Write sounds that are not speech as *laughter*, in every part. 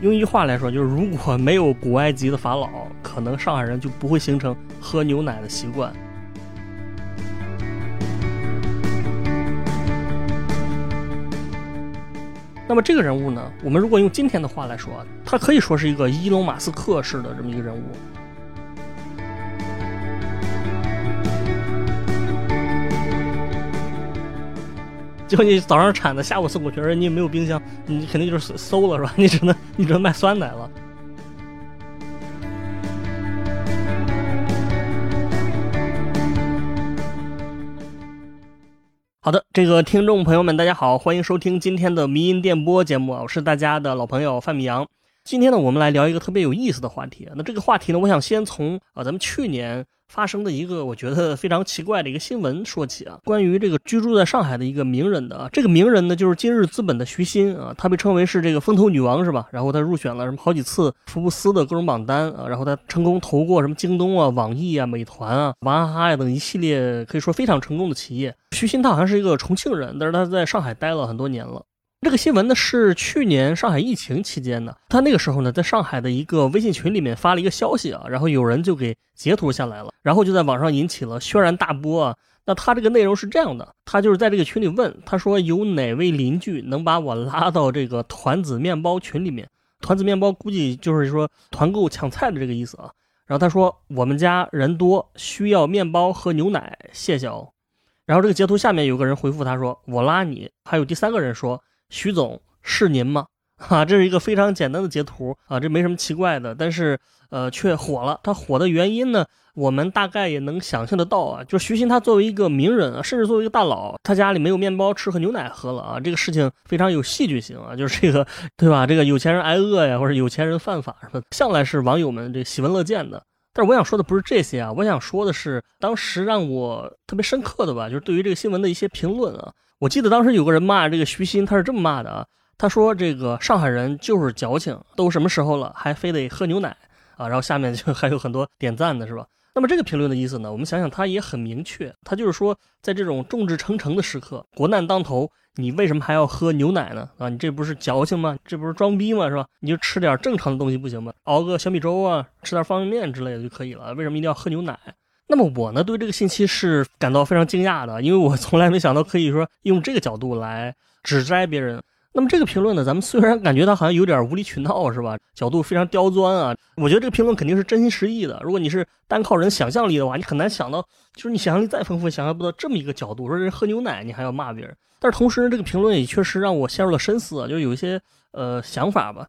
用一句话来说，就是如果没有古埃及的法老，可能上海人就不会形成喝牛奶的习惯。那么这个人物呢，我们如果用今天的话来说，他可以说是一个伊隆马斯克式的这么一个人物。就你早上产的，下午送过去，而你也没有冰箱，你肯定就是馊了，是吧？*laughs* 你只能你只能卖酸奶了。好的，这个听众朋友们，大家好，欢迎收听今天的迷音电波节目，我是大家的老朋友范米阳。今天呢，我们来聊一个特别有意思的话题。那这个话题呢，我想先从啊，咱们去年。发生的一个我觉得非常奇怪的一个新闻说起啊，关于这个居住在上海的一个名人的啊，这个名人呢就是今日资本的徐新啊，他被称为是这个风投女王是吧？然后他入选了什么好几次福布斯的各种榜单啊，然后他成功投过什么京东啊、网易啊、美团啊、娃哈哈呀等一系列可以说非常成功的企业。徐新他好像是一个重庆人，但是他在上海待了很多年了。这个新闻呢是去年上海疫情期间的，他那个时候呢在上海的一个微信群里面发了一个消息啊，然后有人就给截图下来了，然后就在网上引起了轩然大波啊。那他这个内容是这样的，他就是在这个群里问，他说有哪位邻居能把我拉到这个团子面包群里面？团子面包估计就是说团购抢菜的这个意思啊。然后他说我们家人多，需要面包和牛奶，谢谢哦。然后这个截图下面有个人回复他说我拉你，还有第三个人说。徐总是您吗？*laughs* 啊，这是一个非常简单的截图啊，这没什么奇怪的，但是呃却火了。他火的原因呢，我们大概也能想象得到啊，就是徐新他作为一个名人啊，甚至作为一个大佬，他家里没有面包吃和牛奶喝了啊，这个事情非常有戏剧性啊，就是这个对吧？这个有钱人挨饿呀，或者有钱人犯法什么，向来是网友们这喜闻乐见的。但是我想说的不是这些啊，我想说的是当时让我特别深刻的吧，就是对于这个新闻的一些评论啊。我记得当时有个人骂这个徐新，他是这么骂的啊，他说这个上海人就是矫情，都什么时候了还非得喝牛奶啊？然后下面就 *laughs* 还有很多点赞的是吧？那么这个评论的意思呢，我们想想他也很明确，他就是说在这种众志成城的时刻，国难当头，你为什么还要喝牛奶呢？啊，你这不是矫情吗？这不是装逼吗？是吧？你就吃点正常的东西不行吗？熬个小米粥啊，吃点方便面之类的就可以了，为什么一定要喝牛奶？那么我呢，对这个信息是感到非常惊讶的，因为我从来没想到可以说用这个角度来指摘别人。那么这个评论呢，咱们虽然感觉他好像有点无理取闹，是吧？角度非常刁钻啊。*laughs* 我觉得这个评论肯定是真心实意的。如果你是单靠人想象力的话，你很难想到，就是你想象力再丰富，想象不到这么一个角度。说人喝牛奶，你还要骂别人。但是同时，这个评论也确实让我陷入了深思，就有一些呃想法吧。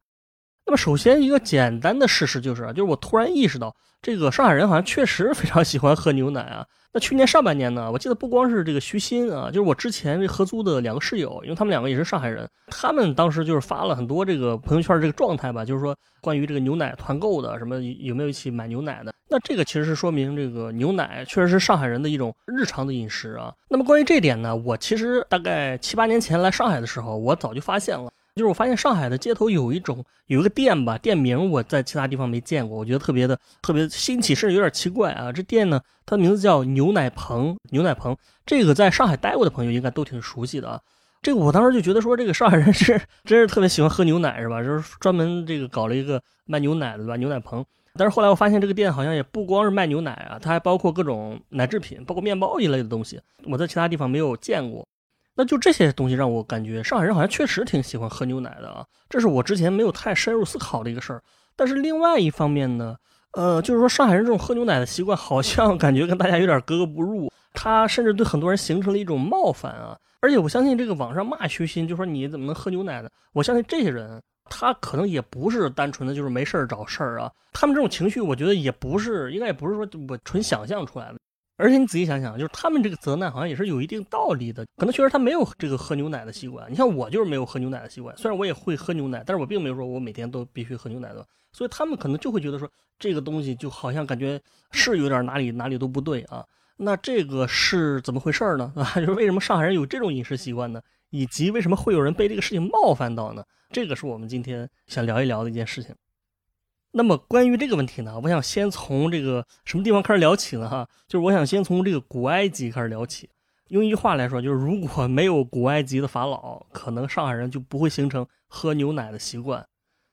那么首先一个简单的事实就是，就是我突然意识到。这个上海人好像确实非常喜欢喝牛奶啊。那去年上半年呢，我记得不光是这个徐新啊，就是我之前这合租的两个室友，因为他们两个也是上海人，他们当时就是发了很多这个朋友圈这个状态吧，就是说关于这个牛奶团购的，什么有没有一起买牛奶的。那这个其实是说明这个牛奶确实是上海人的一种日常的饮食啊。那么关于这点呢，我其实大概七八年前来上海的时候，我早就发现了。就是我发现上海的街头有一种有一个店吧，店名我在其他地方没见过，我觉得特别的特别新奇，甚至有点奇怪啊。这店呢，它的名字叫牛奶棚，牛奶棚，这个在上海待过的朋友应该都挺熟悉的啊。这个我当时就觉得说，这个上海人 *laughs* 是真是特别喜欢喝牛奶是吧？就是专门这个搞了一个卖牛奶的对吧？牛奶棚。但是后来我发现这个店好像也不光是卖牛奶啊，它还包括各种奶制品，包括面包一类的东西，我在其他地方没有见过。那就这些东西让我感觉上海人好像确实挺喜欢喝牛奶的啊，这是我之前没有太深入思考的一个事儿。但是另外一方面呢，呃，就是说上海人这种喝牛奶的习惯好像 *laughs* 感觉跟大家有点格格不入，他甚至对很多人形成了一种冒犯啊。而且我相信这个网上骂徐新，就说你怎么能喝牛奶呢？我相信这些人他可能也不是单纯的就是没事儿找事儿啊，他们这种情绪我觉得也不是，应该也不是说我纯想象出来的。而且你仔细想想，就是他们这个责难好像也是有一定道理的。可能确实他没有这个喝牛奶的习惯。你像我就是没有喝牛奶的习惯，虽然我也会喝牛奶，但是我并没有说我每天都必须喝牛奶的。所以他们可能就会觉得说这个东西就好像感觉是有点哪里哪里都不对啊。那这个是怎么回事呢？啊，*laughs* 就是为什么上海人有这种饮食习惯呢？以及为什么会有人被这个事情冒犯到呢？这个是我们今天想聊一聊的一件事情。那么关于这个问题呢，我想先从这个什么地方开始聊起呢？哈，就是我想先从这个古埃及开始聊起。用一句话来说，就是如果没有古埃及的法老，可能上海人就不会形成喝牛奶的习惯。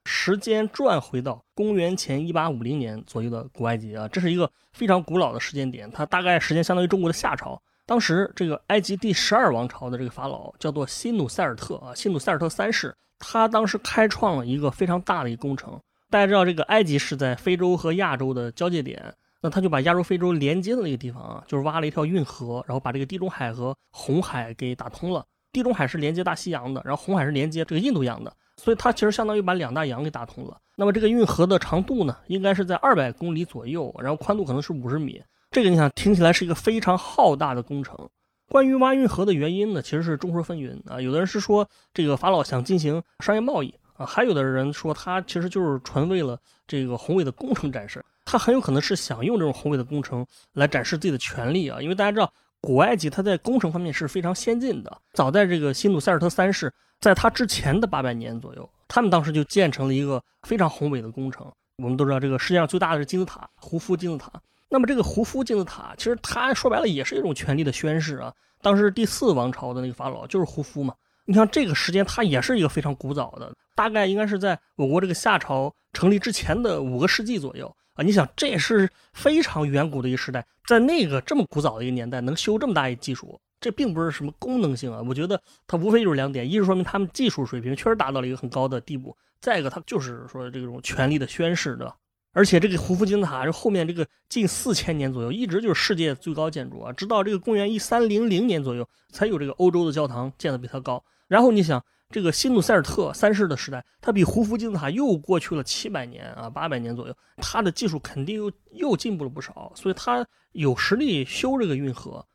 时间转回到公元前一八五零年左右的古埃及啊，这是一个非常古老的时间点，它大概时间相当于中国的夏朝。当时这个埃及第十二王朝的这个法老叫做辛努塞尔特啊，辛努塞尔特三世，他当时开创了一个非常大的一个工程。大家知道，这个埃及是在非洲和亚洲的交界点，那他就把亚洲、非洲连接的那个地方啊，就是挖了一条运河，然后把这个地中海和红海给打通了。地中海是连接大西洋的，然后红海是连接这个印度洋的，所以它其实相当于把两大洋给打通了。那么这个运河的长度呢，应该是在二百公里左右，然后宽度可能是五十米。这个你想听起来是一个非常浩大的工程。关于挖运河的原因呢，其实是众说纷纭啊。有的人是说这个法老想进行商业贸易啊，还有的人说他其实就是纯为了这个宏伟的工程展示。他很有可能是想用这种宏伟的工程来展示自己的权利啊，因为大家知道。古埃及，它在工程方面是非常先进的。早在这个新努塞尔特三世，在他之前的八百年左右，他们当时就建成了一个非常宏伟的工程。我们都知道，这个世界上最大的是金字塔——胡夫金字塔。那么，这个胡夫金字塔，其实它说白了也是一种权力的宣示啊。当时第四王朝的那个法老就是胡夫嘛。你像这个时间，它也是一个非常古早的，大概应该是在我国这个夏朝成立之前的五个世纪左右。啊，你想，这也是非常远古的一个时代，在那个这么古早的一个年代，能修这么大一技术，这并不是什么功能性啊。我觉得它无非就是两点：一是说明他们技术水平确实达到了一个很高的地步；再一个，它就是说这种权力的宣示，对吧？而且这个胡夫金字塔，这后面这个近四千年左右，一直就是世界最高建筑啊，直到这个公元一三零零年左右，才有这个欧洲的教堂建的比它高。然后你想。这个新努塞尔特三世的时代，它比胡夫金字塔又过去了七百年啊，八百年左右，它的技术肯定又又进步了不少，所以它有实力修这个运河。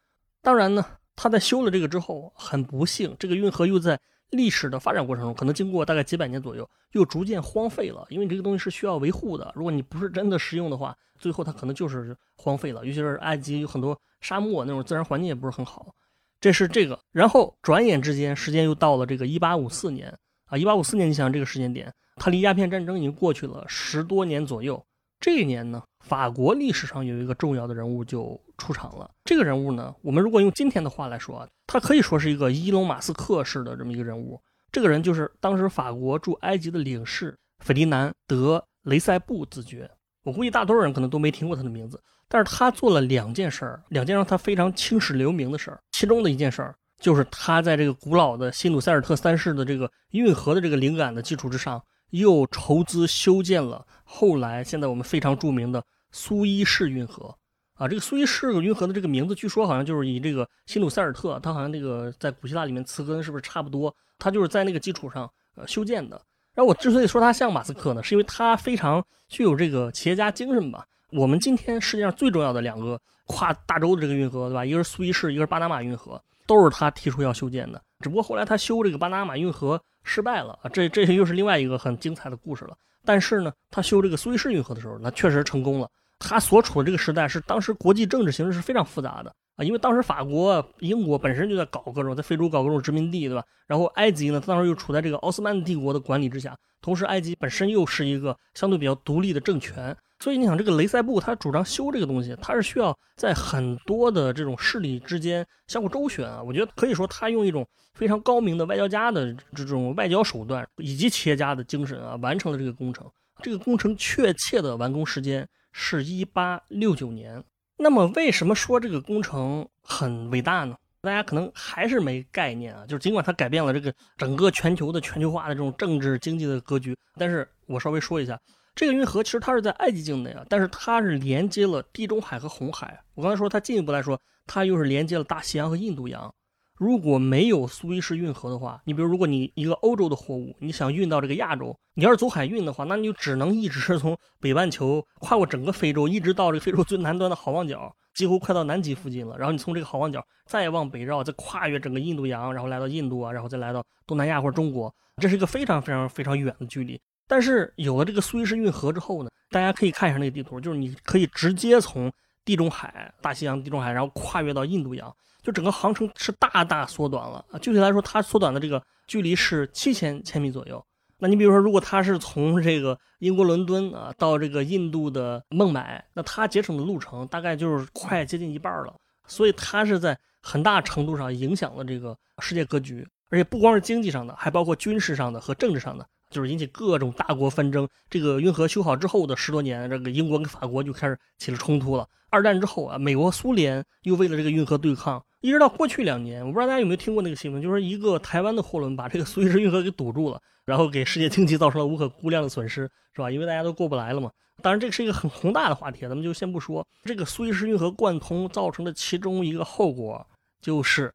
当然呢，他在修了这个之后，很不幸，这个运河又在历史的发展过程中，可能经过大概几百年左右，又逐渐荒废了。因为这个东西是需要维护的，如果你不是真的实用的话，最后它可能就是荒废了。尤其是埃及有很多沙漠，那种自然环境也不是很好。这是这个，然后转眼之间，时间又到了这个一八五四年啊，一八五四年，你想这个时间点，它离鸦片战争已经过去了十多年左右。这一年呢，法国历史上有一个重要的人物就出场了。这个人物呢，我们如果用今天的话来说啊，他可以说是一个伊隆马斯克式的这么一个人物。这个人就是当时法国驻埃及的领事费迪南德雷塞布子爵。我估计大多数人可能都没听过他的名字。但是他做了两件事儿，两件让他非常青史留名的事儿。其中的一件事儿，就是他在这个古老的辛努塞尔特三世的这个运河的这个灵感的基础之上，又筹资修建了后来现在我们非常著名的苏伊士运河。啊，这个苏伊士运河的这个名字，据说好像就是以这个辛努塞尔特，他好像这个在古希腊里面词根是不是差不多？他就是在那个基础上呃修建的。然后我之所以说他像马斯克呢，是因为他非常具有这个企业家精神吧。我们今天世界上最重要的两个跨大洲的这个运河，对吧？一个是苏伊士，一个是巴拿马运河，都是他提出要修建的。只不过后来他修这个巴拿马运河失败了啊，这这又是另外一个很精彩的故事了。但是呢，他修这个苏伊士运河的时候，那确实成功了。他所处的这个时代是当时国际政治形势是非常复杂的啊，因为当时法国、英国本身就在搞各种在非洲搞各种殖民地，对吧？然后埃及呢，当时又处在这个奥斯曼帝国的管理之下，同时埃及本身又是一个相对比较独立的政权。所以你想，这个雷塞布他主张修这个东西，他是需要在很多的这种势力之间相互周旋啊。我觉得可以说，他用一种非常高明的外交家的这种外交手段，以及企业家的精神啊，完成了这个工程。这个工程确切的完工时间是一八六九年。那么，为什么说这个工程很伟大呢？大家可能还是没概念啊。就是尽管它改变了这个整个全球的全球化的这种政治经济的格局，但是我稍微说一下。这个运河其实它是在埃及境内啊，但是它是连接了地中海和红海。我刚才说它进一步来说，它又是连接了大西洋和印度洋。如果没有苏伊士运河的话，你比如如果你一个欧洲的货物，你想运到这个亚洲，你要是走海运的话，那你就只能一直是从北半球跨过整个非洲，一直到这个非洲最南端的好望角，几乎快到南极附近了。然后你从这个好望角再往北绕，再跨越整个印度洋，然后来到印度啊，然后再来到东南亚或者中国，这是一个非常非常非常远的距离。但是有了这个苏伊士运河之后呢，大家可以看一下那个地图，就是你可以直接从地中海、大西洋、地中海，然后跨越到印度洋，就整个航程是大大缩短了啊。具体来说，它缩短的这个距离是七千千米左右。那你比如说，如果它是从这个英国伦敦啊到这个印度的孟买，那它节省的路程大概就是快接近一半了。所以它是在很大程度上影响了这个世界格局，而且不光是经济上的，还包括军事上的和政治上的。就是引起各种大国纷争。这个运河修好之后的十多年，这个英国跟法国就开始起了冲突了。二战之后啊，美国、苏联又为了这个运河对抗，一直到过去两年，我不知道大家有没有听过那个新闻，就是一个台湾的货轮把这个苏伊士运河给堵住了，然后给世界经济造成了无可估量的损失，是吧？因为大家都过不来了嘛。当然，这个是一个很宏大的话题，咱们就先不说。这个苏伊士运河贯通造成的其中一个后果，就是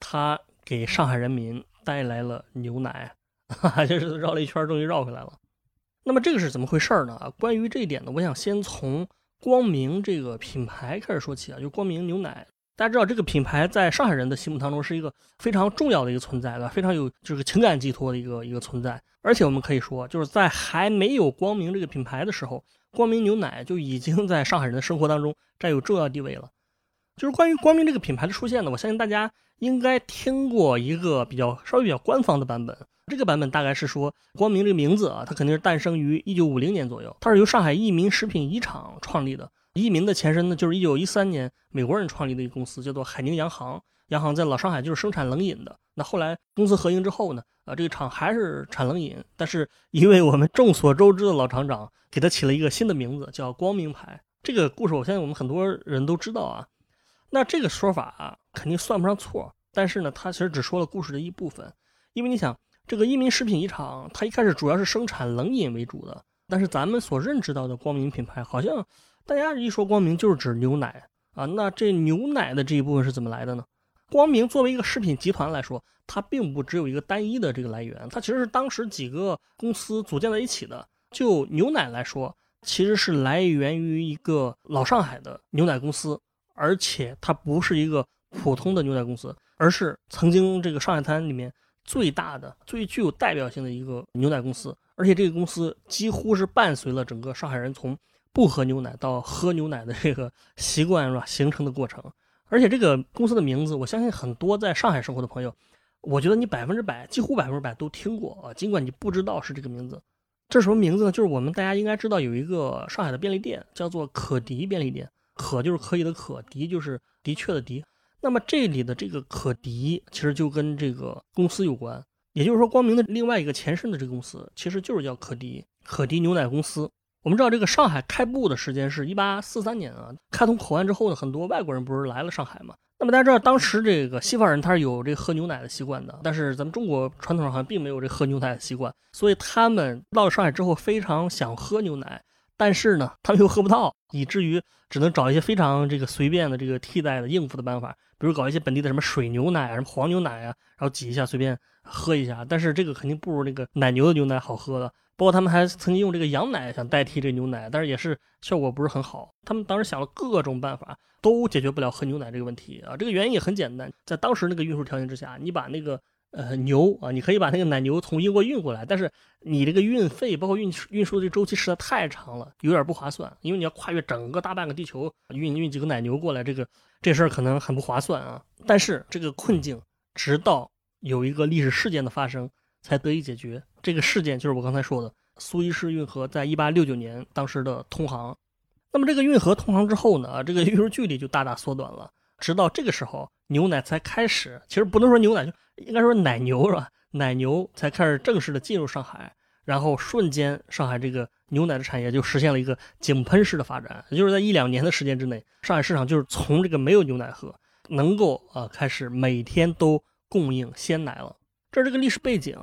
它给上海人民带来了牛奶，哈哈，就是绕了一圈，终于绕回来了。那么这个是怎么回事呢？关于这一点呢，我想先从。光明这个品牌开始说起啊，就光明牛奶，大家知道这个品牌在上海人的心目当中是一个非常重要的一个存在，对吧？非常有就是情感寄托的一个一个存在。而且我们可以说，就是在还没有光明这个品牌的时候，光明牛奶就已经在上海人的生活当中占有重要地位了。就是关于光明这个品牌的出现呢，我相信大家应该听过一个比较稍微比较官方的版本。这个版本大概是说，光明这个名字啊，它肯定是诞生于一九五零年左右。它是由上海益民食品一厂创立的。益民的前身呢，就是一九一三年美国人创立的一个公司，叫做海宁洋行。洋行在老上海就是生产冷饮的。那后来公司合营之后呢，啊，这个厂还是产冷饮，但是一位我们众所周知的老厂长给它起了一个新的名字，叫光明牌。这个故事我相信我们很多人都知道啊。那这个说法啊，肯定算不上错，但是呢，它其实只说了故事的一部分，因为你想。这个一民食品一厂，它一开始主要是生产冷饮为主的，但是咱们所认知到的光明品牌，好像大家一说光明就是指牛奶啊。那这牛奶的这一部分是怎么来的呢？光明作为一个食品集团来说，它并不只有一个单一的这个来源，它其实是当时几个公司组建在一起的。就牛奶来说，其实是来源于一个老上海的牛奶公司，而且它不是一个普通的牛奶公司，而是曾经这个上海滩里面。最大的、最具有代表性的一个牛奶公司，而且这个公司几乎是伴随了整个上海人从不喝牛奶到喝牛奶的这个习惯是吧形成的过程。而且这个公司的名字，我相信很多在上海生活的朋友，我觉得你百分之百、几乎百分之百都听过啊，尽管你不知道是这个名字。这是什么名字呢？就是我们大家应该知道有一个上海的便利店，叫做可迪便利店。可就是可以的可，敌就是的确的敌。那么这里的这个可迪其实就跟这个公司有关，也就是说，光明的另外一个前身的这个公司其实就是叫可迪，可迪牛奶公司。我们知道这个上海开埠的时间是一八四三年啊，开通口岸之后呢，很多外国人不是来了上海嘛？那么大家知道当时这个西方人他是有这喝牛奶的习惯的，但是咱们中国传统上好像并没有这喝牛奶的习惯，所以他们到了上海之后非常想喝牛奶。但是呢，他们又喝不到，以至于只能找一些非常这个随便的这个替代的应付的办法，比如搞一些本地的什么水牛奶啊、什么黄牛奶啊，然后挤一下随便喝一下。但是这个肯定不如那个奶牛的牛奶好喝的。包括他们还曾经用这个羊奶想代替这牛奶，但是也是效果不是很好。他们当时想了各种办法，都解决不了喝牛奶这个问题啊。这个原因也很简单，在当时那个运输条件之下，你把那个。呃，牛啊，你可以把那个奶牛从英国运过来，但是你这个运费，包括运输运输的周期实在太长了，有点不划算。因为你要跨越整个大半个地球运运几个奶牛过来，这个这事儿可能很不划算啊。但是这个困境直到有一个历史事件的发生才得以解决。这个事件就是我刚才说的苏伊士运河在一八六九年当时的通航。那么这个运河通航之后呢，这个运输距离就大大缩短了。直到这个时候，牛奶才开始，其实不能说牛奶就。应该说奶牛是吧？奶牛才开始正式的进入上海，然后瞬间上海这个牛奶的产业就实现了一个井喷式的发展，也就是在一两年的时间之内，上海市场就是从这个没有牛奶喝，能够啊开始每天都供应鲜奶了。这是这个历史背景。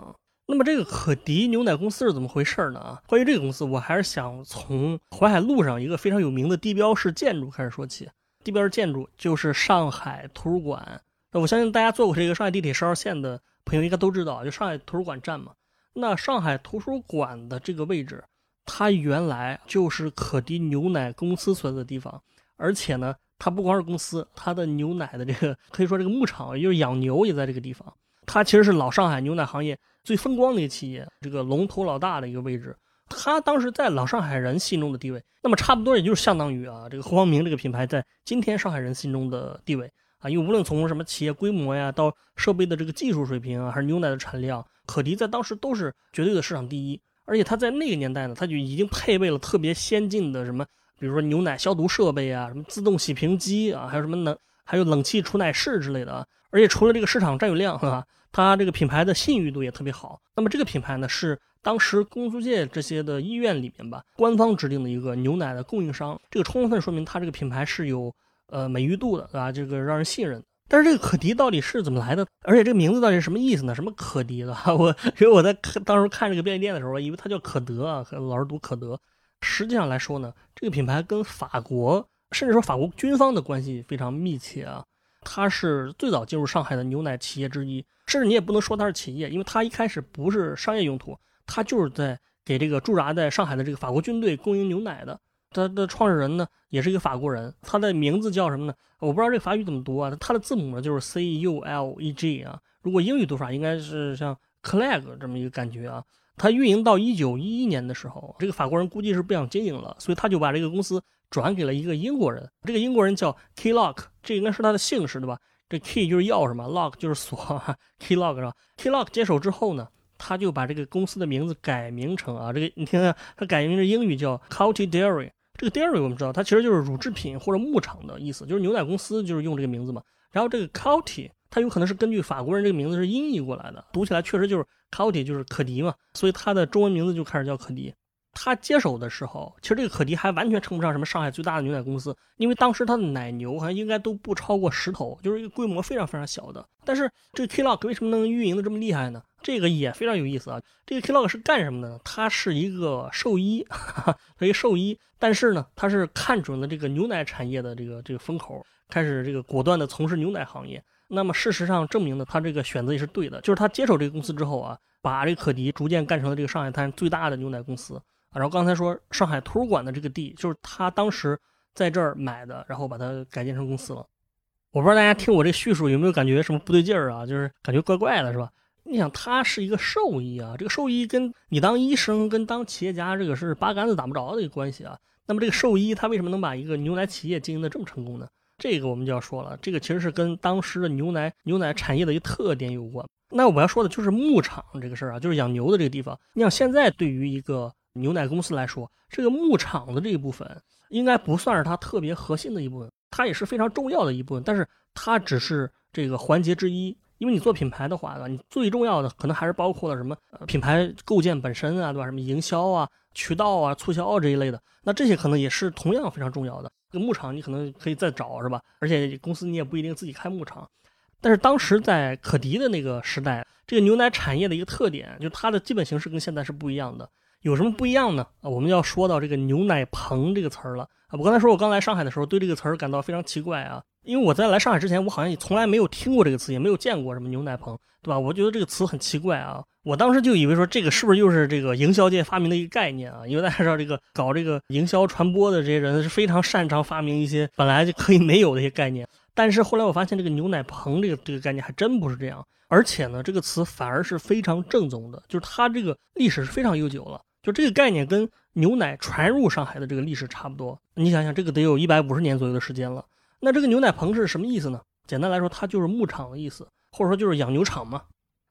那么这个可迪牛奶公司是怎么回事呢？啊，关于这个公司，我还是想从淮海路上一个非常有名的地标式建筑开始说起。地标式建筑就是上海图书馆。我相信大家坐过这个上海地铁十号线的朋友应该都知道，就上海图书馆站嘛。那上海图书馆的这个位置，它原来就是可迪牛奶公司所在的地方，而且呢，它不光是公司，它的牛奶的这个可以说这个牧场，也就是养牛也在这个地方。它其实是老上海牛奶行业最风光的一个企业，这个龙头老大的一个位置。它当时在老上海人心中的地位，那么差不多也就是相当于啊，这个光明这个品牌在今天上海人心中的地位。啊，因为无论从什么企业规模呀，到设备的这个技术水平啊，还是牛奶的产量，可迪在当时都是绝对的市场第一。而且它在那个年代呢，它就已经配备了特别先进的什么，比如说牛奶消毒设备啊，什么自动洗瓶机啊，还有什么冷，还有冷气储奶室之类的。而且除了这个市场占有量，是吧？它这个品牌的信誉度也特别好。那么这个品牌呢，是当时公租界这些的医院里面吧，官方指定的一个牛奶的供应商。这个充分说明它这个品牌是有呃美誉度的，对吧？这个让人信任。但是这个可迪到底是怎么来的？而且这个名字到底是什么意思呢？什么可迪的？*laughs* 我因为我在看当时看这个便利店的时候，以为它叫可德啊，老是读可德。实际上来说呢，这个品牌跟法国，甚至说法国军方的关系非常密切啊。它是最早进入上海的牛奶企业之一，甚至你也不能说它是企业，因为它一开始不是商业用途，它就是在给这个驻扎在上海的这个法国军队供应牛奶的。它的创始人呢，也是一个法国人，他的名字叫什么呢？我不知道这个法语怎么读啊？它的字母呢就是 C U L E G 啊。如果英语读法，应该是像 Clegg 这么一个感觉啊。它运营到一九一一年的时候，这个法国人估计是不想经营了，所以他就把这个公司。转给了一个英国人，这个英国人叫 Keylock，这应该是他的姓氏对吧？这 Key 就是钥匙嘛，Lock 就是锁，Keylock 是吧？Keylock 接手之后呢，他就把这个公司的名字改名成啊，这个你听看，他改名的英语叫 County Dairy。这个 Dairy 我们知道，它其实就是乳制品或者牧场的意思，就是牛奶公司就是用这个名字嘛。然后这个 County，它有可能是根据法国人这个名字是音译过来的，读起来确实就是 County，就是可迪嘛，所以它的中文名字就开始叫可迪。他接手的时候，其实这个可迪还完全称不上什么上海最大的牛奶公司，因为当时他的奶牛好像应该都不超过十头，就是一个规模非常非常小的。但是这个 Klock 为什么能运营的这么厉害呢？这个也非常有意思啊。这个 Klock 是干什么的呢？他是一个兽医，他一兽医，但是呢，他是看准了这个牛奶产业的这个这个风口，开始这个果断的从事牛奶行业。那么事实上证明呢，他这个选择也是对的，就是他接手这个公司之后啊，把这个可迪逐渐干成了这个上海滩最大的牛奶公司。然后刚才说上海图书馆的这个地，就是他当时在这儿买的，然后把它改建成公司了。我不知道大家听我这叙述有没有感觉什么不对劲儿啊？就是感觉怪怪的，是吧？你想，他是一个兽医啊，这个兽医跟你当医生跟当企业家这个是八竿子打不着的一个关系啊。那么这个兽医他为什么能把一个牛奶企业经营的这么成功呢？这个我们就要说了，这个其实是跟当时的牛奶牛奶产业的一个特点有关。那我要说的就是牧场这个事儿啊，就是养牛的这个地方。你想现在对于一个牛奶公司来说，这个牧场的这一部分应该不算是它特别核心的一部分，它也是非常重要的一部分，但是它只是这个环节之一。因为你做品牌的话，你最重要的可能还是包括了什么品牌构建本身啊，对吧？什么营销啊、渠道啊、促销啊这一类的，那这些可能也是同样非常重要的。这个牧场你可能可以再找，是吧？而且公司你也不一定自己开牧场。但是当时在可迪的那个时代，这个牛奶产业的一个特点，就它的基本形式跟现在是不一样的。有什么不一样呢？啊，我们要说到这个牛奶棚这个词儿了啊。我刚才说，我刚来上海的时候，对这个词儿感到非常奇怪啊，因为我在来上海之前，我好像也从来没有听过这个词，也没有见过什么牛奶棚，对吧？我觉得这个词很奇怪啊。我当时就以为说，这个是不是又是这个营销界发明的一个概念啊？因为大家知道，这个搞这个营销传播的这些人是非常擅长发明一些本来就可以没有的一些概念。但是后来我发现，这个牛奶棚这个这个概念还真不是这样，而且呢，这个词反而是非常正宗的，就是它这个历史是非常悠久了。就这个概念跟牛奶传入上海的这个历史差不多，你想想，这个得有一百五十年左右的时间了。那这个牛奶棚是什么意思呢？简单来说，它就是牧场的意思，或者说就是养牛场嘛。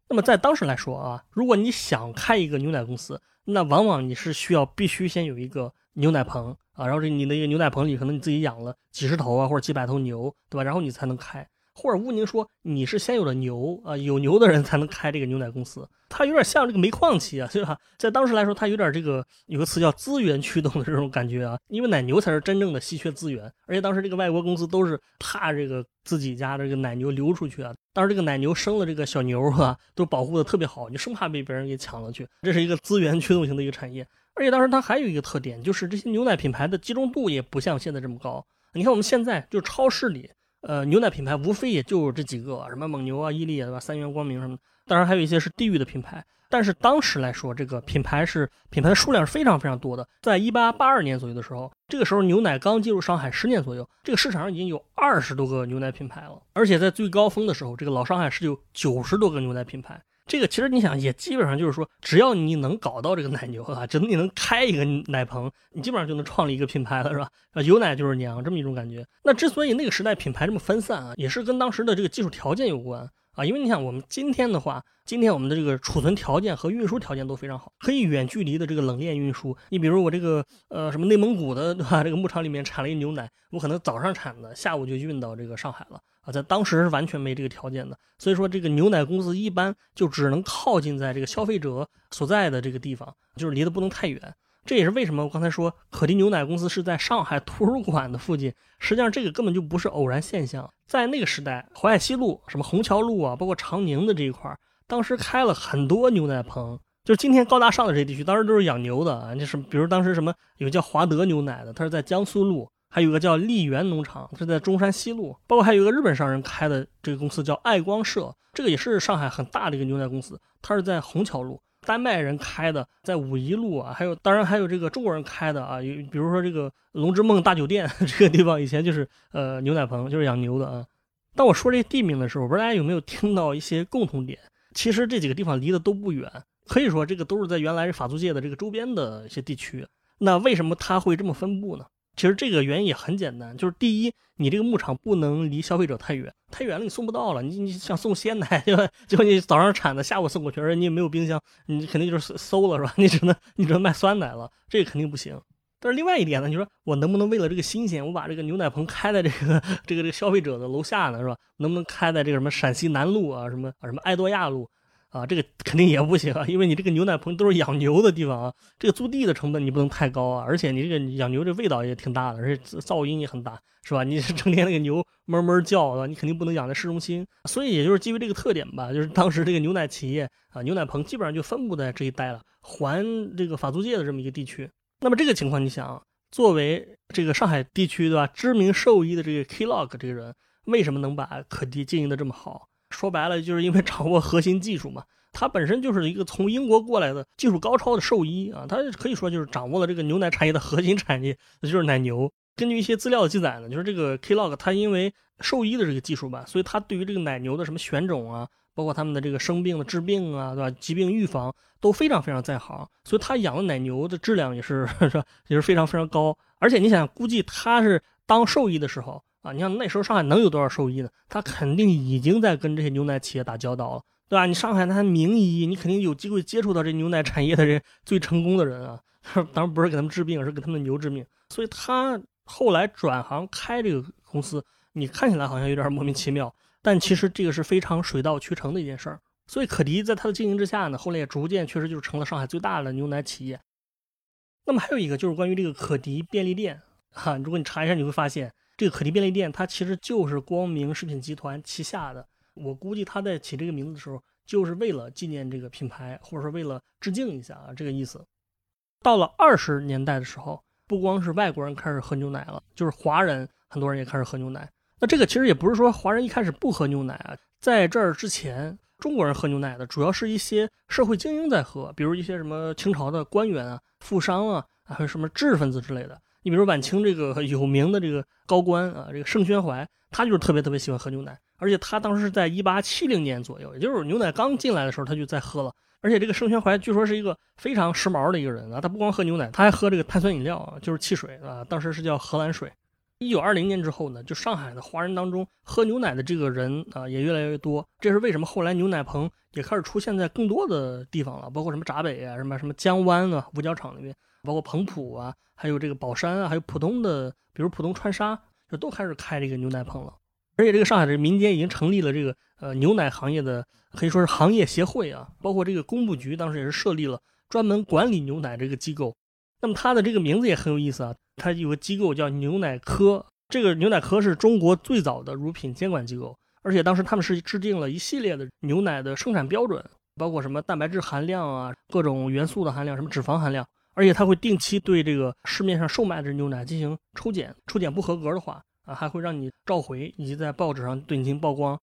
那么在当时来说啊，如果你想开一个牛奶公司，那往往你是需要必须先有一个牛奶棚啊，然后这你的一个牛奶棚里可能你自己养了几十头啊或者几百头牛，对吧？然后你才能开。或者乌宁说你是先有了牛啊，有牛的人才能开这个牛奶公司，它有点像这个煤矿企啊，对 *laughs* 吧？在当时来说，它有点这个有个词叫资源驱动的这种感觉啊，因为奶牛才是真正的稀缺资源，而且当时这个外国公司都是怕这个自己家的这个奶牛流出去啊，当时这个奶牛生了这个小牛啊，都保护的特别好，你生怕被别人给抢了去，这是一个资源驱动型的一个产业，而且当时它还有一个特点，就是这些牛奶品牌的集中度也不像现在这么高，你看我们现在就超市里。呃，牛奶品牌无非也就这几个，什么蒙牛啊、伊利啊，对吧？三元、光明什么的，当然还有一些是地域的品牌。但是当时来说，这个品牌是品牌的数量是非常非常多的。在一八八二年左右的时候，这个时候牛奶刚进入上海十年左右，这个市场上已经有二十多个牛奶品牌了。而且在最高峰的时候，这个老上海是有九十多个牛奶品牌。这个其实你想也基本上就是说，只要你能搞到这个奶牛啊，真的你能开一个奶棚，你基本上就能创立一个品牌了，是吧？啊，有奶就是娘这么一种感觉。那之所以那个时代品牌这么分散啊，也是跟当时的这个技术条件有关啊。因为你想，我们今天的话，今天我们的这个储存条件和运输条件都非常好，可以远距离的这个冷链运输。你比如我这个呃什么内蒙古的对吧？这个牧场里面产了一牛奶，我可能早上产的，下午就运到这个上海了。啊，在当时是完全没这个条件的。所以说，这个牛奶公司一般就只能靠近在这个消费者所在的这个地方，就是离得不能太远。这也是为什么我刚才说可迪牛奶公司是在上海图书馆的附近。实际上，这个根本就不是偶然现象。在那个时代，淮海西路、什么虹桥路啊，包括长宁的这一块，当时开了很多牛奶棚。就是今天高大上的这些地区，当时都是养牛的啊。就是比如当时什么有叫华德牛奶的，它是在江苏路；还有个叫丽园农场，是在中山西路。包括还有一个日本商人开的这个公司叫爱光社，这个也是上海很大的一个牛奶公司，它是在虹桥路。丹麦人开的，在五一路啊，还有当然还有这个中国人开的啊，有比如说这个龙之梦大酒店 *laughs* 这个地方以前就是呃牛奶棚，就是养牛的啊。当我说这地名的时候，不知道大家有没有听到一些共同点？其实这几个地方离得都不远，可以说这个都是在原来法租界的这个周边的一些地区。那为什么它会这么分布呢？其实这个原因也很简单，就是第一，你这个牧场不能离消费者太远，太远了你送不到了。你你想送鲜奶，*laughs* 对吧？结果你早上产的，下午送过去，而且你也没有冰箱，你肯定就是馊了，是吧？*laughs* 你只能你只能卖酸奶了，这个肯定不行。但是另外一点呢，你说我能不能为了这个新鲜，我把这个牛奶棚开在这个这个这个消费者的楼下呢，是吧？能不能开在这个什么陕西南路啊，什么什么爱多亚路？啊，这个肯定也不行啊，因为你这个牛奶棚都是养牛的地方啊，这个租地的成本你不能太高啊，而且你这个养牛这味道也挺大的，而且噪音也很大，是吧？你成天那个牛哞哞叫啊，你肯定不能养在市中心，所以也就是基于这个特点吧，就是当时这个牛奶企业啊，牛奶棚基本上就分布在这一带了，环这个法租界的这么一个地区。那么这个情况，你想，作为这个上海地区对吧，知名兽医的这个 Klog 这个人，为什么能把可迪经营的这么好？说白了，就是因为掌握核心技术嘛。他本身就是一个从英国过来的技术高超的兽医啊，他可以说就是掌握了这个牛奶产业的核心产业，那就是奶牛。根据一些资料的记载呢，就是这个 Klog 他因为兽医的这个技术吧，所以他对于这个奶牛的什么选种啊，包括他们的这个生病的治病啊，对吧？疾病预防都非常非常在行，所以他养的奶牛的质量也是 *laughs* 是吧，也是非常非常高。而且你想，估计他是当兽医的时候。啊，你像那时候上海能有多少兽医呢？他肯定已经在跟这些牛奶企业打交道了，对吧？你上海他名医，你肯定有机会接触到这牛奶产业的人最成功的人啊。*laughs* 当然不是给他们治病，而是给他们的牛治病。所以他后来转行开这个公司，你看起来好像有点莫名其妙，但其实这个是非常水到渠成的一件事儿。所以可迪在他的经营之下呢，后来也逐渐确实就成了上海最大的牛奶企业。那么还有一个就是关于这个可迪便利店哈，如果你查一下，你会发现。这个可迪便利店，它其实就是光明食品集团旗下的。我估计他在起这个名字的时候，就是为了纪念这个品牌，或者说为了致敬一下啊，这个意思。到了二十年代的时候，不光是外国人开始喝牛奶了，就是华人很多人也开始喝牛奶。那这个其实也不是说华人一开始不喝牛奶啊，在这儿之前，中国人喝牛奶的主要是一些社会精英在喝，比如一些什么清朝的官员啊、富商啊，还有什么知识分子之类的。你比如晚清这个有名的这个高官啊，这个盛宣怀，他就是特别特别喜欢喝牛奶，而且他当时是在一八七零年左右，也就是牛奶刚进来的时候，他就在喝了。而且这个盛宣怀据说是一个非常时髦的一个人啊，他不光喝牛奶，他还喝这个碳酸饮料啊，就是汽水啊，当时是叫荷兰水。一九二零年之后呢，就上海的华人当中喝牛奶的这个人啊也越来越多，这是为什么后来牛奶棚也开始出现在更多的地方了，包括什么闸北啊，什么什么江湾啊，五角场那边。包括彭浦啊，还有这个宝山啊，还有浦东的，比如浦东川沙，就都开始开这个牛奶棚了。而且这个上海的民间已经成立了这个呃牛奶行业的，可以说是行业协会啊。包括这个工部局当时也是设立了专门管理牛奶这个机构。那么它的这个名字也很有意思啊，它有个机构叫牛奶科。这个牛奶科是中国最早的乳品监管机构，而且当时他们是制定了一系列的牛奶的生产标准，包括什么蛋白质含量啊，各种元素的含量，什么脂肪含量。而且他会定期对这个市面上售卖的牛奶进行抽检，抽检不合格的话啊，还会让你召回，以及在报纸上对你进行曝光。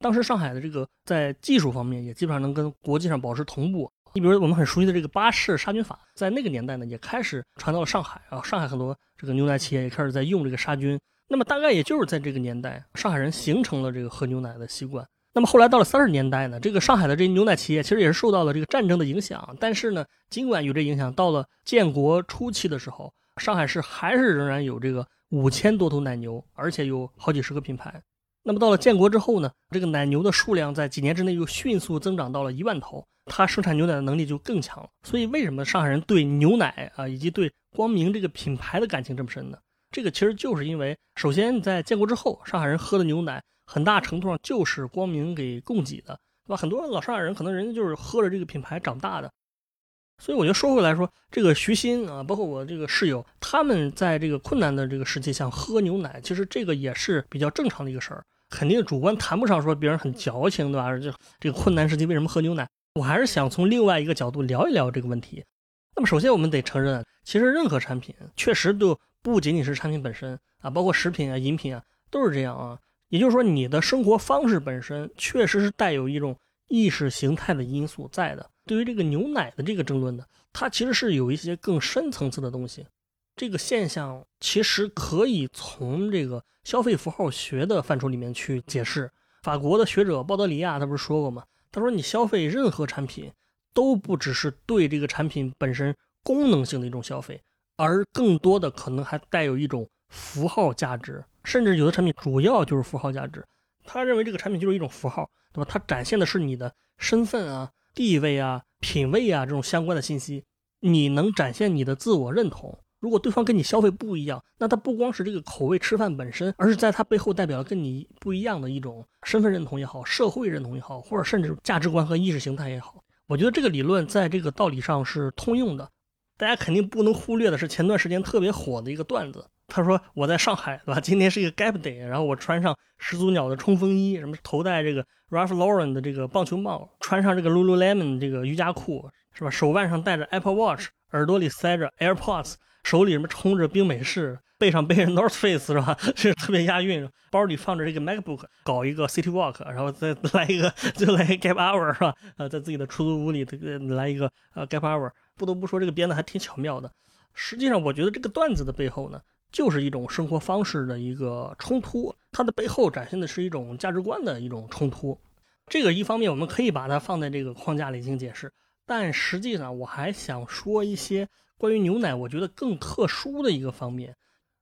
当时上海的这个在技术方面也基本上能跟国际上保持同步。你比如我们很熟悉的这个巴氏杀菌法，在那个年代呢也开始传到了上海啊，上海很多这个牛奶企业也开始在用这个杀菌。那么大概也就是在这个年代，上海人形成了这个喝牛奶的习惯。那么后来到了三十年代呢，这个上海的这些牛奶企业其实也是受到了这个战争的影响。但是呢，尽管有这影响，到了建国初期的时候，上海市还是仍然有这个五千多头奶牛，而且有好几十个品牌。那么到了建国之后呢，这个奶牛的数量在几年之内又迅速增长到了一万头，它生产牛奶的能力就更强了。所以为什么上海人对牛奶啊以及对光明这个品牌的感情这么深呢？这个其实就是因为，首先在建国之后，上海人喝的牛奶。很大程度上就是光明给供给的，对吧？很多老上海人可能人家就是喝着这个品牌长大的，所以我觉得说回来说，这个徐鑫啊，包括我这个室友，他们在这个困难的这个时期想喝牛奶，其实这个也是比较正常的一个事儿，肯定主观谈不上说别人很矫情，对吧？就这个困难时期为什么喝牛奶？我还是想从另外一个角度聊一聊这个问题。那么首先我们得承认，其实任何产品确实都不仅仅是产品本身啊，包括食品啊、饮品啊，都是这样啊。也就是说，你的生活方式本身确实是带有一种意识形态的因素在的。对于这个牛奶的这个争论呢，它其实是有一些更深层次的东西。这个现象其实可以从这个消费符号学的范畴里面去解释。法国的学者鲍德里亚他不是说过吗？他说：“你消费任何产品，都不只是对这个产品本身功能性的一种消费，而更多的可能还带有一种符号价值，甚至有的产品主要就是符号价值。他认为这个产品就是一种符号，对吧？它展现的是你的身份啊、地位啊、品味啊这种相关的信息。你能展现你的自我认同。如果对方跟你消费不一样，那他不光是这个口味吃饭本身，而是在他背后代表了跟你不一样的一种身份认同也好，社会认同也好，或者甚至价值观和意识形态也好。我觉得这个理论在这个道理上是通用的。大家肯定不能忽略的是前段时间特别火的一个段子。他说我在上海，对吧？今天是一个 Gap Day，然后我穿上始祖鸟的冲锋衣，什么头戴这个 Ralph Lauren 的这个棒球帽，穿上这个 Lululemon 这个瑜伽裤，是吧？手腕上戴着 Apple Watch，耳朵里塞着 AirPods，手里什么冲着冰美式，背上背着 North Face，是吧？*laughs* 这特别押韵。包里放着这个 MacBook，搞一个 City Walk，然后再 *laughs* 来一个，就来一个 Gap Hour，是吧？呃，在自己的出租屋里来一个呃 Gap Hour。不得不说，这个编的还挺巧妙的。实际上，我觉得这个段子的背后呢。就是一种生活方式的一个冲突，它的背后展现的是一种价值观的一种冲突。这个一方面我们可以把它放在这个框架里进行解释，但实际上我还想说一些关于牛奶，我觉得更特殊的一个方面。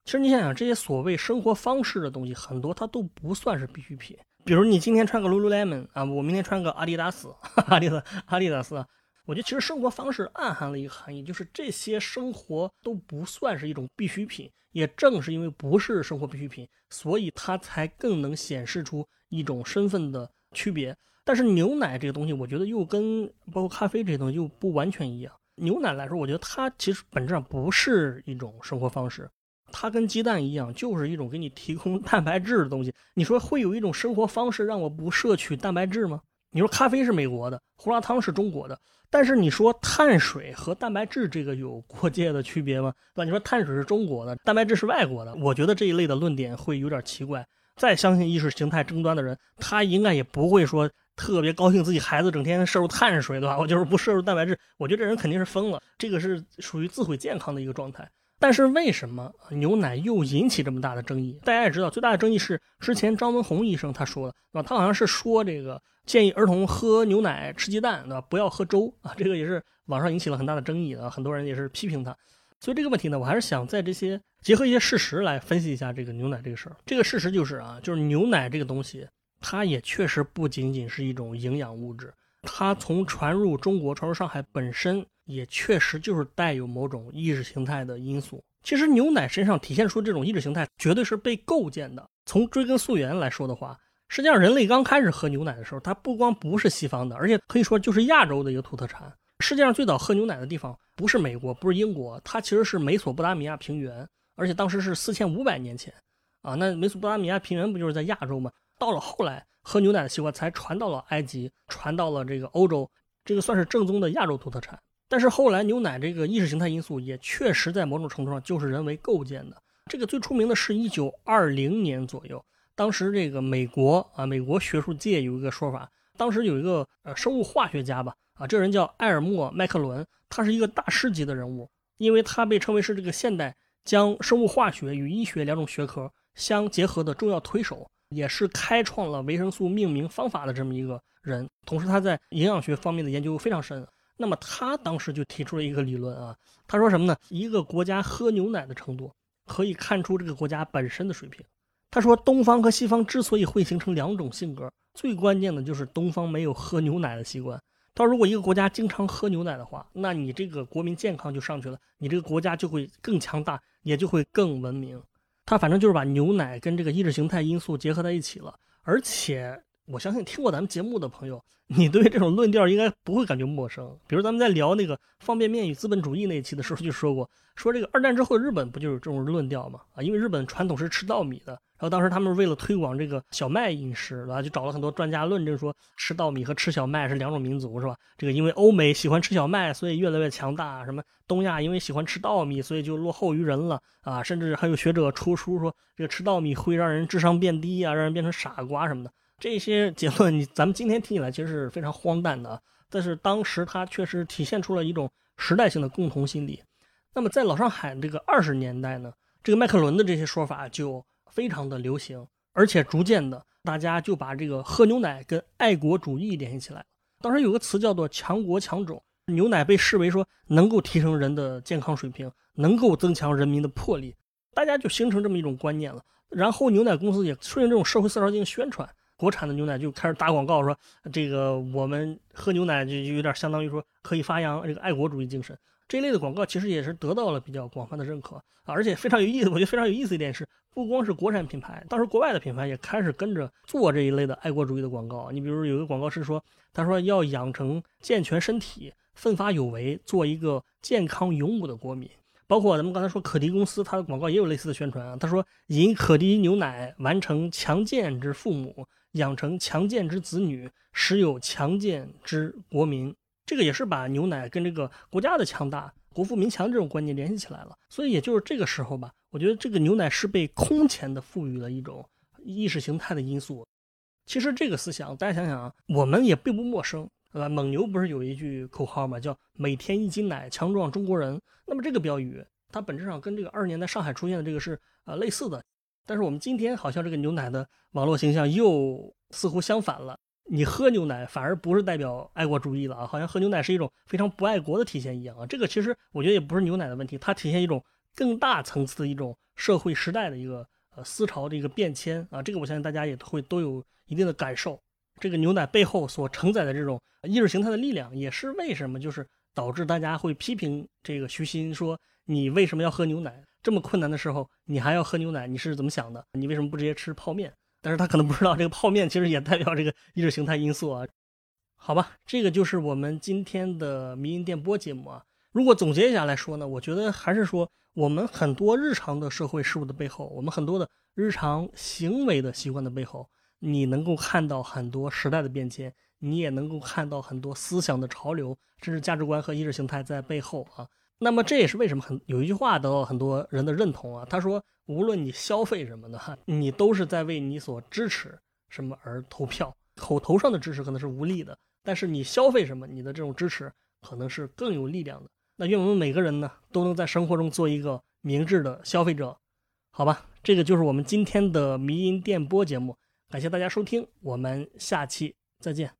其实你想想，这些所谓生活方式的东西，很多它都不算是必需品。比如你今天穿个 Lululemon 啊，我明天穿个阿迪达斯，阿迪达阿迪达斯。我觉得其实生活方式暗含了一个含义，就是这些生活都不算是一种必需品。也正是因为不是生活必需品，所以它才更能显示出一种身份的区别。但是牛奶这个东西，我觉得又跟包括咖啡这些东西又不完全一样。牛奶来说，我觉得它其实本质上不是一种生活方式，它跟鸡蛋一样，就是一种给你提供蛋白质的东西。你说会有一种生活方式让我不摄取蛋白质吗？你说咖啡是美国的，胡辣汤是中国的。但是你说碳水和蛋白质这个有过界的区别吗？对吧？你说碳水是中国的，蛋白质是外国的，我觉得这一类的论点会有点奇怪。再相信意识形态争端的人，他应该也不会说特别高兴自己孩子整天摄入碳水，对吧？我就是不摄入蛋白质，我觉得这人肯定是疯了。这个是属于自毁健康的一个状态。但是为什么牛奶又引起这么大的争议？大家也知道，最大的争议是之前张文宏医生他说的，对吧？他好像是说这个。建议儿童喝牛奶、吃鸡蛋，对吧？不要喝粥啊！这个也是网上引起了很大的争议啊，很多人也是批评他。所以这个问题呢，我还是想在这些结合一些事实来分析一下这个牛奶这个事儿。这个事实就是啊，就是牛奶这个东西，它也确实不仅仅是一种营养物质，它从传入中国、传入上海本身，也确实就是带有某种意识形态的因素。其实牛奶身上体现出这种意识形态，绝对是被构建的。从追根溯源来说的话。实际上，人类刚开始喝牛奶的时候，它不光不是西方的，而且可以说就是亚洲的一个土特产。世界上最早喝牛奶的地方不是美国，不是英国，它其实是美索不达米亚平原，而且当时是四千五百年前。啊，那美索不达米亚平原不就是在亚洲吗？到了后来，喝牛奶的习惯才传到了埃及，传到了这个欧洲，这个算是正宗的亚洲土特产。但是后来，牛奶这个意识形态因素也确实在某种程度上就是人为构建的。这个最出名的是一九二零年左右。当时这个美国啊，美国学术界有一个说法，当时有一个呃生物化学家吧，啊，这人叫埃尔默麦克伦，他是一个大师级的人物，因为他被称为是这个现代将生物化学与医学两种学科相结合的重要推手，也是开创了维生素命名方法的这么一个人。同时，他在营养学方面的研究非常深。那么，他当时就提出了一个理论啊，他说什么呢？一个国家喝牛奶的程度，可以看出这个国家本身的水平。他说，东方和西方之所以会形成两种性格，最关键的就是东方没有喝牛奶的习惯。他说，如果一个国家经常喝牛奶的话，那你这个国民健康就上去了，你这个国家就会更强大，也就会更文明。他反正就是把牛奶跟这个意识形态因素结合在一起了。而且我相信听过咱们节目的朋友，你对这种论调应该不会感觉陌生。比如咱们在聊那个方便面与资本主义那一期的时候就说过，说这个二战之后日本不就有这种论调嘛？啊，因为日本传统是吃稻米的。然后当时他们为了推广这个小麦饮食，对吧？就找了很多专家论证说，吃稻米和吃小麦是两种民族，是吧？这个因为欧美喜欢吃小麦，所以越来越强大；什么东亚因为喜欢吃稻米，所以就落后于人了啊！甚至还有学者出书说，这个吃稻米会让人智商变低啊，让人变成傻瓜什么的。这些结论，你咱们今天听起来其实是非常荒诞的，但是当时它确实体现出了一种时代性的共同心理。那么在老上海这个二十年代呢，这个麦克伦的这些说法就。非常的流行，而且逐渐的，大家就把这个喝牛奶跟爱国主义联系起来。当时有个词叫做“强国强种”，牛奶被视为说能够提升人的健康水平，能够增强人民的魄力，大家就形成这么一种观念了。然后牛奶公司也顺应这种社会色彩进行宣传，国产的牛奶就开始打广告，说这个我们喝牛奶就就有点相当于说可以发扬这个爱国主义精神。这一类的广告其实也是得到了比较广泛的认可，而且非常有意思。我觉得非常有意思一点是，不光是国产品牌，当时国外的品牌也开始跟着做这一类的爱国主义的广告。你比如有一个广告是说，他说要养成健全身体，奋发有为，做一个健康勇武的国民。包括咱们刚才说可迪公司，它的广告也有类似的宣传啊。他说饮可迪牛奶，完成强健之父母，养成强健之子女，实有强健之国民。这个也是把牛奶跟这个国家的强大、国富民强这种观念联系起来了，所以也就是这个时候吧，我觉得这个牛奶是被空前的赋予了一种意识形态的因素。其实这个思想，大家想想啊，我们也并不陌生，对吧？蒙牛不是有一句口号嘛，叫“每天一斤奶，强壮中国人”。那么这个标语，它本质上跟这个二十年代上海出现的这个是呃类似的，但是我们今天好像这个牛奶的网络形象又似乎相反了。你喝牛奶反而不是代表爱国主义了啊，好像喝牛奶是一种非常不爱国的体现一样啊。这个其实我觉得也不是牛奶的问题，它体现一种更大层次的一种社会时代的一个呃思潮的一个变迁啊。这个我相信大家也会都有一定的感受。这个牛奶背后所承载的这种意识形态的力量，也是为什么就是导致大家会批评这个徐新说你为什么要喝牛奶？这么困难的时候你还要喝牛奶，你是怎么想的？你为什么不直接吃泡面？但是他可能不知道，这个泡面其实也代表这个意识形态因素啊。好吧，这个就是我们今天的民营电波节目啊。如果总结一下来说呢，我觉得还是说，我们很多日常的社会事物的背后，我们很多的日常行为的习惯的背后，你能够看到很多时代的变迁，你也能够看到很多思想的潮流，甚至价值观和意识形态在背后啊。那么这也是为什么很有一句话得到很多人的认同啊。他说，无论你消费什么的，你都是在为你所支持什么而投票。口头上的支持可能是无力的，但是你消费什么，你的这种支持可能是更有力量的。那愿我们每个人呢，都能在生活中做一个明智的消费者，好吧？这个就是我们今天的迷音电波节目，感谢大家收听，我们下期再见。